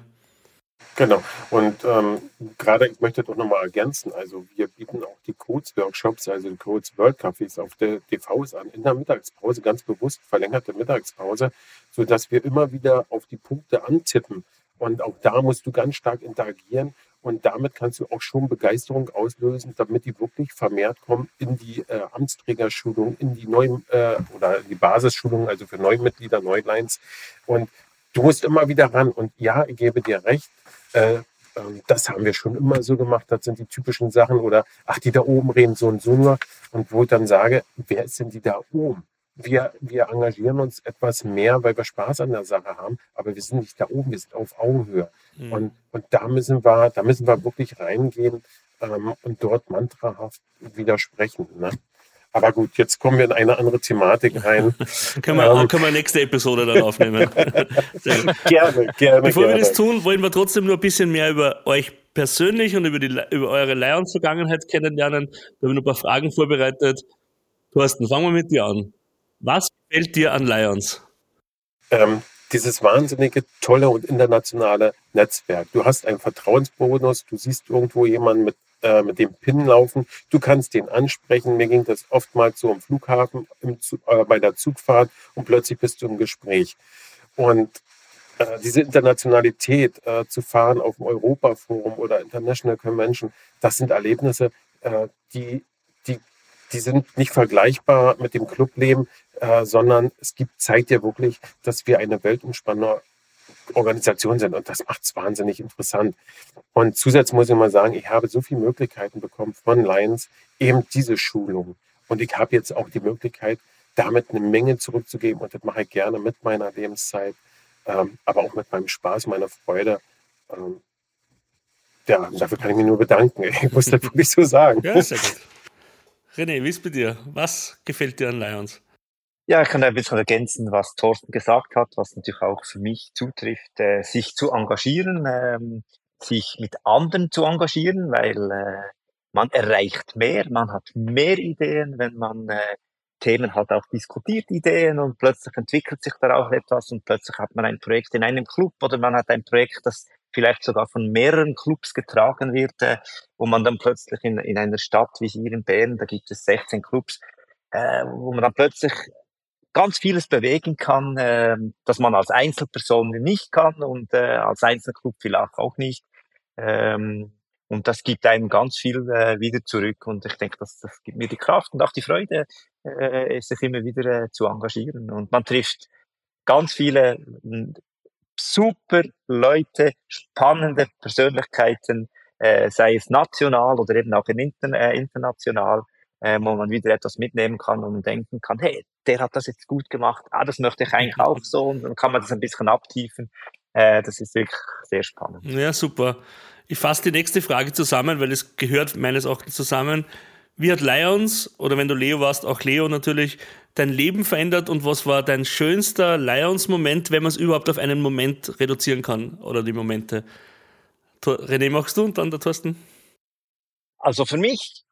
Genau. Und ähm, gerade, ich möchte doch nochmal ergänzen, also wir bieten auch die Codes-Workshops, also die Codes World Cafés auf der DVs an, in der Mittagspause, ganz bewusst verlängerte Mittagspause, sodass wir immer wieder auf die Punkte antippen. Und auch da musst du ganz stark interagieren und damit kannst du auch schon Begeisterung auslösen, damit die wirklich vermehrt kommen in die äh, Amtsträgerschulung, in die neuen äh, oder die Basisschulung, also für Neumitglieder, Neulines. Und du musst immer wieder ran. Und ja, ich gebe dir recht, äh, ähm, das haben wir schon immer so gemacht. Das sind die typischen Sachen. Oder, ach, die da oben reden so und so nur. Und wo ich dann sage, wer ist denn die da oben? Wir, wir engagieren uns etwas mehr, weil wir Spaß an der Sache haben, aber wir sind nicht da oben, wir sind auf Augenhöhe. Mhm. Und, und da müssen wir, da müssen wir wirklich reingehen ähm, und dort mantrahaft widersprechen. Ne? Aber gut, jetzt kommen wir in eine andere Thematik rein. *laughs* können, wir, ähm, können wir nächste Episode dann aufnehmen. *laughs* gerne, gerne. Bevor gerne. wir das tun, wollen wir trotzdem nur ein bisschen mehr über euch persönlich und über, die, über eure Lions-Vergangenheit kennenlernen. Da haben wir noch ein paar Fragen vorbereitet. Thorsten, fangen wir mit dir an. Was gefällt dir an Lions? Ähm, dieses wahnsinnige, tolle und internationale Netzwerk. Du hast einen Vertrauensbonus, du siehst irgendwo jemanden mit äh, mit dem PIN laufen. Du kannst den ansprechen. Mir ging das oftmals so im Flughafen, im, äh, bei der Zugfahrt und plötzlich bist du im Gespräch. Und äh, diese Internationalität äh, zu fahren auf dem Europaforum oder International Convention, das sind Erlebnisse, äh, die, die, sind nicht vergleichbar mit dem Clubleben, äh, sondern es gibt, zeigt dir wirklich, dass wir eine weltumspannende Organisation sind. Und das macht es wahnsinnig interessant. Und zusätzlich muss ich mal sagen, ich habe so viele Möglichkeiten bekommen von Lions, eben diese Schulung. Und ich habe jetzt auch die Möglichkeit, damit eine Menge zurückzugeben. Und das mache ich gerne mit meiner Lebenszeit, ähm, aber auch mit meinem Spaß, meiner Freude. Ähm, ja, dafür kann ich mich nur bedanken. *laughs* Ich muss das wirklich so sagen. Ja, sehr gut. René, wie ist bei dir? Was gefällt dir an Lions? Ja, ich kann ein bisschen ergänzen, was Thorsten gesagt hat, was natürlich auch für mich zutrifft, äh, sich zu engagieren, ähm, sich mit anderen zu engagieren, weil äh, man erreicht mehr, man hat mehr Ideen, wenn man äh, Themen halt auch diskutiert, Ideen und plötzlich entwickelt sich daraus etwas und plötzlich hat man ein Projekt in einem Club oder man hat ein Projekt, das vielleicht sogar von mehreren Clubs getragen wird, äh, wo man dann plötzlich in, in einer Stadt wie hier in Bern, da gibt es 16 Clubs, äh, wo man dann plötzlich ganz vieles bewegen kann, äh, dass man als Einzelperson nicht kann und äh, als Einzelclub vielleicht auch nicht. Ähm, und das gibt einem ganz viel äh, wieder zurück. Und ich denke, das, das gibt mir die Kraft und auch die Freude, äh, sich immer wieder äh, zu engagieren. Und man trifft ganz viele super Leute, spannende Persönlichkeiten, äh, sei es national oder eben auch in inter, äh, international äh, wo man wieder etwas mitnehmen kann und denken kann, hey, der hat das jetzt gut gemacht, ah, das möchte ich eigentlich auch so und dann kann man das ein bisschen abtiefen. Äh, das ist wirklich sehr spannend. Ja, super. Ich fasse die nächste Frage zusammen, weil es gehört meines Erachtens zusammen. Wie hat Lions, oder wenn du Leo warst, auch Leo natürlich, dein Leben verändert und was war dein schönster Lions-Moment, wenn man es überhaupt auf einen Moment reduzieren kann oder die Momente? René, machst du und dann der Thorsten? Also für mich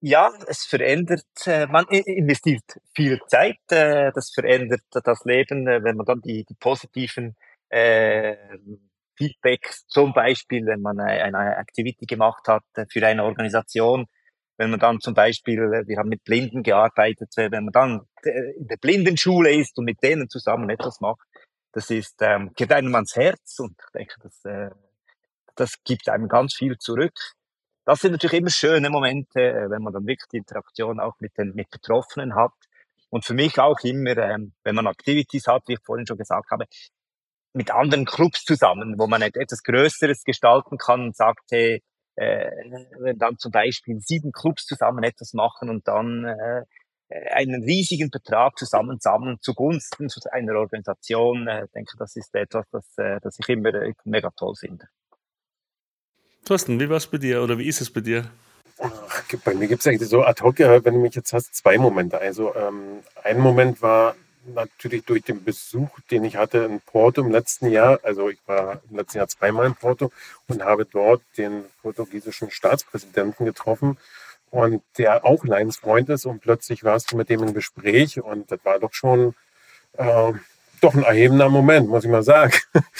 ja, es verändert, äh, man investiert viel Zeit, äh, das verändert das Leben, äh, wenn man dann die, die positiven äh, Feedbacks, zum Beispiel, wenn man eine, Activity gemacht hat für eine Organisation, wenn man dann zum Beispiel, äh, wir haben mit Blinden gearbeitet, wenn man dann in der Blindenschule ist und mit denen zusammen etwas macht, das ist, ähm, geht einem ans Herz und ich denke, das, äh, das gibt einem ganz viel zurück das sind natürlich immer schöne Momente, äh, wenn man dann wirklich die Interaktion auch mit den mit Betroffenen hat. Und für mich auch immer, ähm, wenn man Activities hat, wie ich vorhin schon gesagt habe, mit anderen Clubs zusammen, wo man etwas Größeres gestalten kann und sagt, hey, äh, wenn dann zum Beispiel sieben Clubs zusammen etwas machen und dann äh, einen riesigen Betrag zusammensammeln zugunsten einer Organisation. Äh, ich denke, das ist etwas, das, äh, das ich immer äh, mega toll finde. Thorsten, wie war es bei dir oder wie ist es bei dir? Ach, bei mir gibt es eigentlich so ad hoc, wenn du mich jetzt hast, zwei Momente. Also ähm, ein Moment war natürlich durch den Besuch, den ich hatte in Porto im letzten Jahr. Also ich war im letzten Jahr zweimal in Porto und habe dort den portugiesischen Staatspräsidenten getroffen und der auch Lions Freund ist und plötzlich warst du mit dem im Gespräch und das war doch schon äh, doch ein erhebender Moment, muss ich mal sagen.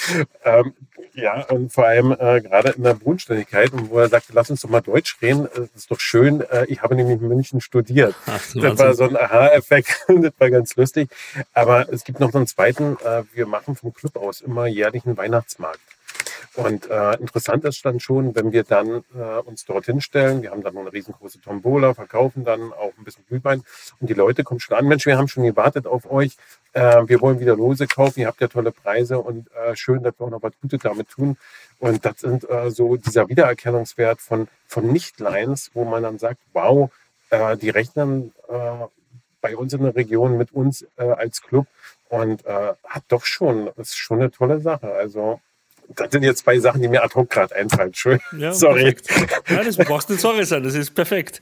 *laughs* ähm, ja, und vor allem äh, gerade in der Bodenständigkeit, wo er sagte, lass uns doch mal Deutsch reden, das ist doch schön. Äh, ich habe nämlich in München studiert. Ach, das war so ein Aha-Effekt, *laughs* das war ganz lustig. Aber es gibt noch einen zweiten, äh, wir machen vom Club aus immer jährlich einen Weihnachtsmarkt. Und äh, interessant ist dann schon, wenn wir dann äh, uns dorthin stellen, wir haben dann eine riesengroße Tombola, verkaufen dann auch ein bisschen Glühwein. Und die Leute kommen schon an, Mensch, wir haben schon gewartet auf euch, äh, wir wollen wieder Lose kaufen, ihr habt ja tolle Preise und äh, schön, dass wir auch noch was Gutes damit tun. Und das sind äh, so dieser Wiedererkennungswert von, von Nicht-Lines, wo man dann sagt, wow, äh, die rechnen äh, bei uns in der Region mit uns äh, als Club. Und äh, hat doch schon, ist schon eine tolle Sache. Also das sind jetzt zwei Sachen, die mir ad hoc gerade einfallen. Entschuldigung. Ja, sorry. Perfekt. Ja, das brauchst nicht sorry sein, das ist perfekt.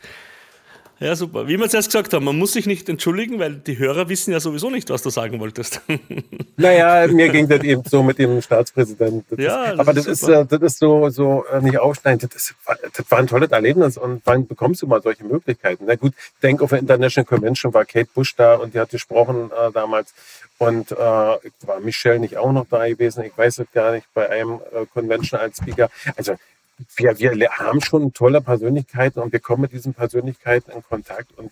Ja, super. Wie wir zuerst gesagt haben, man muss sich nicht entschuldigen, weil die Hörer wissen ja sowieso nicht, was du sagen wolltest. *laughs* Naja, mir ging das eben so mit dem Staatspräsidenten. Ja, das aber das ist, äh, das ist so, so äh, nicht aufschneidend. Das, das war ein tolles Erlebnis und wann bekommst du mal solche Möglichkeiten? Na gut, denk auf der International Convention war Kate Bush da und die hat gesprochen äh, damals. Und äh, war Michelle nicht auch noch da gewesen? Ich weiß es gar nicht, bei einem äh, Convention als Speaker. Also wir, wir haben schon tolle Persönlichkeiten und wir kommen mit diesen Persönlichkeiten in Kontakt und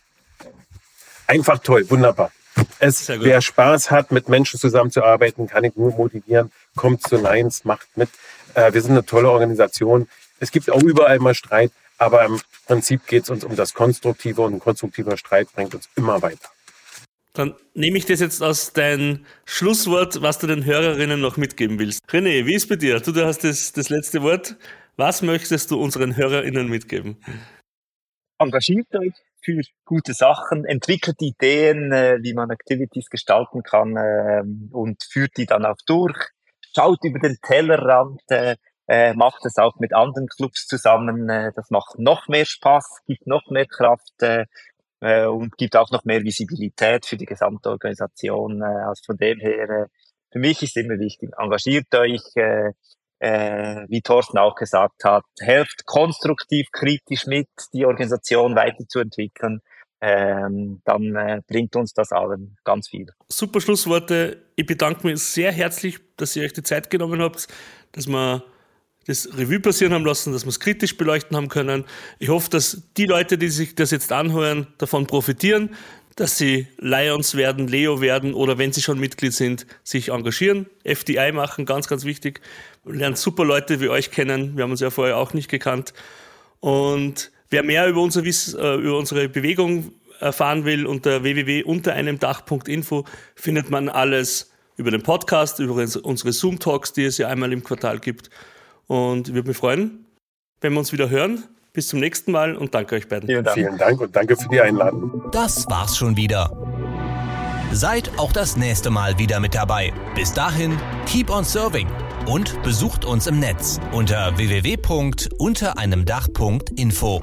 einfach toll, wunderbar. Es, wer Spaß hat, mit Menschen zusammenzuarbeiten, kann ich nur motivieren. Kommt zu Lions, macht mit. Äh, wir sind eine tolle Organisation. Es gibt auch überall mal Streit, aber im Prinzip geht es uns um das Konstruktive und ein konstruktiver Streit bringt uns immer weiter. Dann nehme ich das jetzt aus dein Schlusswort, was du den Hörerinnen noch mitgeben willst. René, wie ist bei dir? Du, du hast das, das letzte Wort. Was möchtest du unseren HörerInnen mitgeben? Engagiert euch für gute Sachen, entwickelt Ideen, äh, wie man Activities gestalten kann äh, und führt die dann auch durch. Schaut über den Tellerrand, äh, äh, macht es auch mit anderen Clubs zusammen. Das macht noch mehr Spaß, gibt noch mehr Kraft und gibt auch noch mehr Visibilität für die gesamte Organisation. Also von dem her, für mich ist immer wichtig, engagiert euch, äh, wie Thorsten auch gesagt hat, helft konstruktiv, kritisch mit, die Organisation weiterzuentwickeln. Ähm, dann äh, bringt uns das allen ganz viel. Super Schlussworte. Ich bedanke mich sehr herzlich, dass ihr euch die Zeit genommen habt, dass wir das Revue passieren haben lassen, dass wir es kritisch beleuchten haben können. Ich hoffe, dass die Leute, die sich das jetzt anhören, davon profitieren, dass sie Lions werden, Leo werden oder wenn sie schon Mitglied sind, sich engagieren, FDI machen, ganz, ganz wichtig. Wir lernen super Leute wie euch kennen. Wir haben uns ja vorher auch nicht gekannt. Und wer mehr über, unser Wiss, äh, über unsere Bewegung erfahren will, unter www.untereinemdach.info findet man alles über den Podcast, über unsere Zoom-Talks, die es ja einmal im Quartal gibt. Und ich würde mich freuen, wenn wir uns wieder hören. Bis zum nächsten Mal und danke euch beiden. Vielen Dank. Vielen Dank und danke für die Einladung. Das war's schon wieder. Seid auch das nächste Mal wieder mit dabei. Bis dahin, keep on serving und besucht uns im Netz unter www.untereinemdach.info.